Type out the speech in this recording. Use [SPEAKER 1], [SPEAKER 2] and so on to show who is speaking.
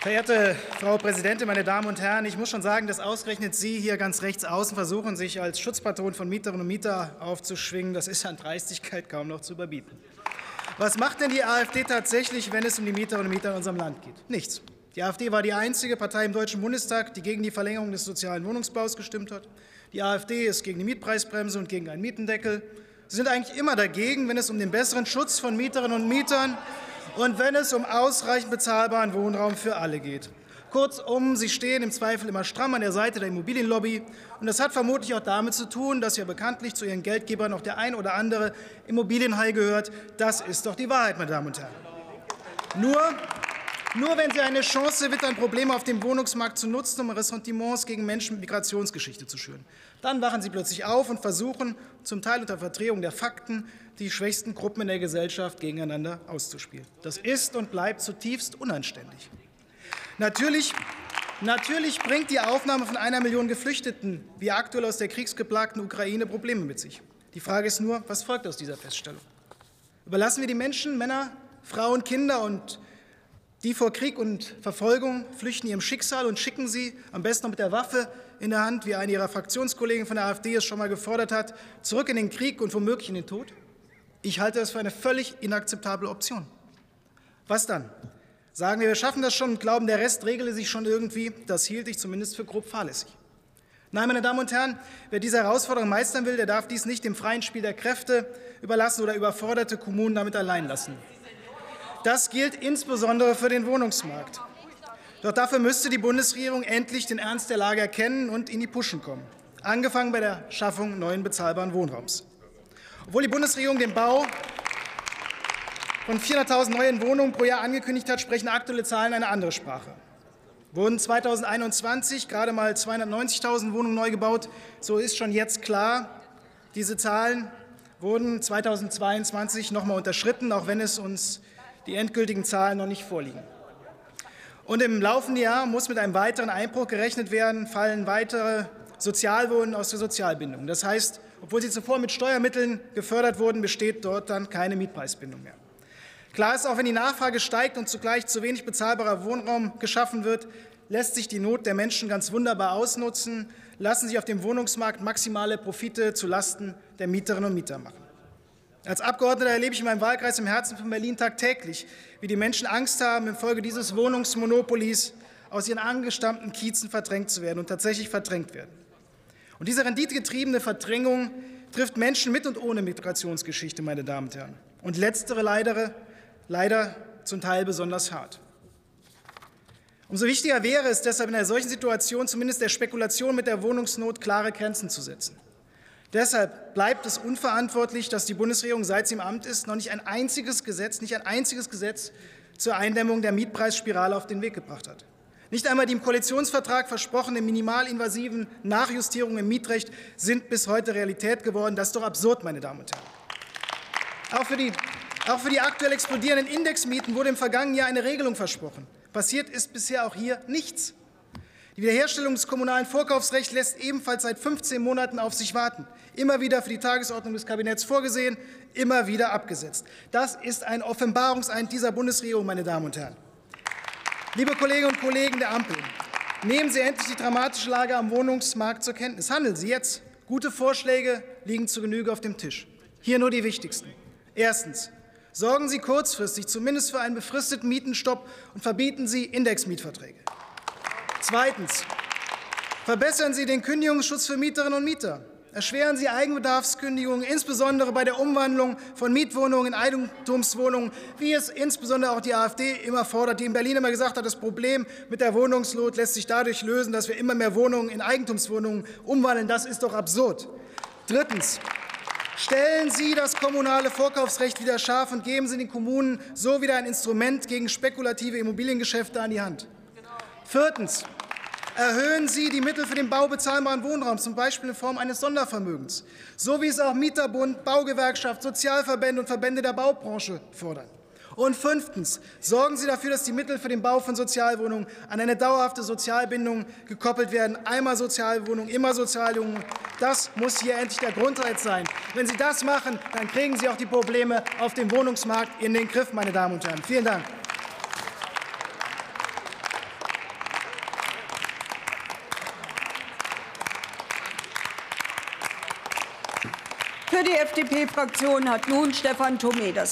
[SPEAKER 1] Verehrte Frau Präsidentin, meine Damen und Herren, ich muss schon sagen, dass ausgerechnet Sie hier ganz rechts außen versuchen, sich als Schutzpatron von Mieterinnen und Mietern aufzuschwingen, das ist an Dreistigkeit kaum noch zu überbieten. Was macht denn die AfD tatsächlich, wenn es um die Mieterinnen und Mieter in unserem Land geht? Nichts. Die AfD war die einzige Partei im Deutschen Bundestag, die gegen die Verlängerung des sozialen Wohnungsbaus gestimmt hat. Die AfD ist gegen die Mietpreisbremse und gegen einen Mietendeckel. Sie sind eigentlich immer dagegen, wenn es um den besseren Schutz von Mieterinnen und Mietern und wenn es um ausreichend bezahlbaren Wohnraum für alle geht. Kurzum, Sie stehen im Zweifel immer stramm an der Seite der Immobilienlobby. Und das hat vermutlich auch damit zu tun, dass ja bekanntlich zu Ihren Geldgebern noch der ein oder andere Immobilienhai gehört. Das ist doch die Wahrheit, meine Damen und Herren. Nur, nur wenn Sie eine Chance wittern, Probleme auf dem Wohnungsmarkt zu nutzen, um Ressentiments gegen Menschen mit Migrationsgeschichte zu schüren, dann wachen Sie plötzlich auf und versuchen, zum Teil unter Verdrehung der Fakten, die schwächsten Gruppen in der Gesellschaft gegeneinander auszuspielen. Das ist und bleibt zutiefst unanständig. Natürlich, natürlich bringt die Aufnahme von einer Million Geflüchteten, wie aktuell aus der kriegsgeplagten Ukraine, Probleme mit sich. Die Frage ist nur, was folgt aus dieser Feststellung? Überlassen wir die Menschen, Männer, Frauen, Kinder und die vor Krieg und Verfolgung flüchten ihrem Schicksal und schicken sie, am besten noch mit der Waffe in der Hand, wie eine ihrer Fraktionskollegen von der AfD es schon mal gefordert hat, zurück in den Krieg und womöglich in den Tod? Ich halte das für eine völlig inakzeptable Option. Was dann? Sagen wir, wir schaffen das schon und glauben, der Rest regle sich schon irgendwie. Das hielt ich zumindest für grob fahrlässig. Nein, meine Damen und Herren, wer diese Herausforderung meistern will, der darf dies nicht dem freien Spiel der Kräfte überlassen oder überforderte Kommunen damit allein lassen. Das gilt insbesondere für den Wohnungsmarkt. Doch dafür müsste die Bundesregierung endlich den Ernst der Lage erkennen und in die Puschen kommen, angefangen bei der Schaffung neuen bezahlbaren Wohnraums. Obwohl die Bundesregierung den Bau von 400.000 neuen Wohnungen pro Jahr angekündigt hat, sprechen aktuelle Zahlen eine andere Sprache. Wurden 2021 gerade mal 290.000 Wohnungen neu gebaut, so ist schon jetzt klar, diese Zahlen wurden 2022 noch mal unterschritten, auch wenn es uns die endgültigen Zahlen noch nicht vorliegen. Und im laufenden Jahr muss mit einem weiteren Einbruch gerechnet werden, fallen weitere Sozialwohnen aus der Sozialbindung. Das heißt, obwohl sie zuvor mit Steuermitteln gefördert wurden, besteht dort dann keine Mietpreisbindung mehr. Klar ist auch, wenn die Nachfrage steigt und zugleich zu wenig bezahlbarer Wohnraum geschaffen wird, lässt sich die Not der Menschen ganz wunderbar ausnutzen, lassen sich auf dem Wohnungsmarkt maximale Profite zulasten der Mieterinnen und Mieter machen. Als Abgeordneter erlebe ich in meinem Wahlkreis im Herzen von Berlin tagtäglich, wie die Menschen Angst haben, infolge dieses Wohnungsmonopolis aus ihren angestammten Kiezen verdrängt zu werden und tatsächlich verdrängt werden. Und diese renditegetriebene Verdrängung trifft Menschen mit und ohne Migrationsgeschichte, meine Damen und Herren. Und letztere leider, leider zum Teil besonders hart. Umso wichtiger wäre es deshalb in einer solchen Situation zumindest der Spekulation mit der Wohnungsnot klare Grenzen zu setzen. Deshalb bleibt es unverantwortlich, dass die Bundesregierung, seit sie im Amt ist, noch nicht ein einziges Gesetz, nicht ein einziges Gesetz zur Eindämmung der Mietpreisspirale auf den Weg gebracht hat. Nicht einmal die im Koalitionsvertrag versprochenen minimalinvasiven Nachjustierungen im Mietrecht sind bis heute Realität geworden. Das ist doch absurd, meine Damen und Herren. Auch für die, auch für die aktuell explodierenden Indexmieten wurde im vergangenen Jahr eine Regelung versprochen. Passiert ist bisher auch hier nichts. Die Wiederherstellung des kommunalen Vorkaufsrechts lässt ebenfalls seit 15 Monaten auf sich warten. Immer wieder für die Tagesordnung des Kabinetts vorgesehen, immer wieder abgesetzt. Das ist ein Offenbarungseid dieser Bundesregierung, meine Damen und Herren. Liebe Kolleginnen und Kollegen der Ampel, nehmen Sie endlich die dramatische Lage am Wohnungsmarkt zur Kenntnis. Handeln Sie jetzt. Gute Vorschläge liegen zu Genüge auf dem Tisch. Hier nur die wichtigsten. Erstens. Sorgen Sie kurzfristig zumindest für einen befristeten Mietenstopp und verbieten Sie Indexmietverträge. Zweitens. Verbessern Sie den Kündigungsschutz für Mieterinnen und Mieter. Erschweren Sie Eigenbedarfskündigungen, insbesondere bei der Umwandlung von Mietwohnungen in Eigentumswohnungen, wie es insbesondere auch die AfD immer fordert, die in Berlin immer gesagt hat, das Problem mit der Wohnungslot lässt sich dadurch lösen, dass wir immer mehr Wohnungen in Eigentumswohnungen umwandeln. Das ist doch absurd. Drittens. Stellen Sie das kommunale Vorkaufsrecht wieder scharf und geben Sie den Kommunen so wieder ein Instrument gegen spekulative Immobiliengeschäfte an die Hand. Viertens. Erhöhen Sie die Mittel für den Bau bezahlbaren Wohnraums, zum Beispiel in Form eines Sondervermögens, so wie es auch Mieterbund, Baugewerkschaft, Sozialverbände und Verbände der Baubranche fordern. Und fünftens. Sorgen Sie dafür, dass die Mittel für den Bau von Sozialwohnungen an eine dauerhafte Sozialbindung gekoppelt werden. Einmal Sozialwohnung, immer Sozialwohnung. Das muss hier endlich der Grundreiz sein. Wenn Sie das machen, dann kriegen Sie auch die Probleme auf dem Wohnungsmarkt in den Griff, meine Damen und Herren. Vielen Dank.
[SPEAKER 2] Für die FDP-Fraktion hat nun Stefan Thome das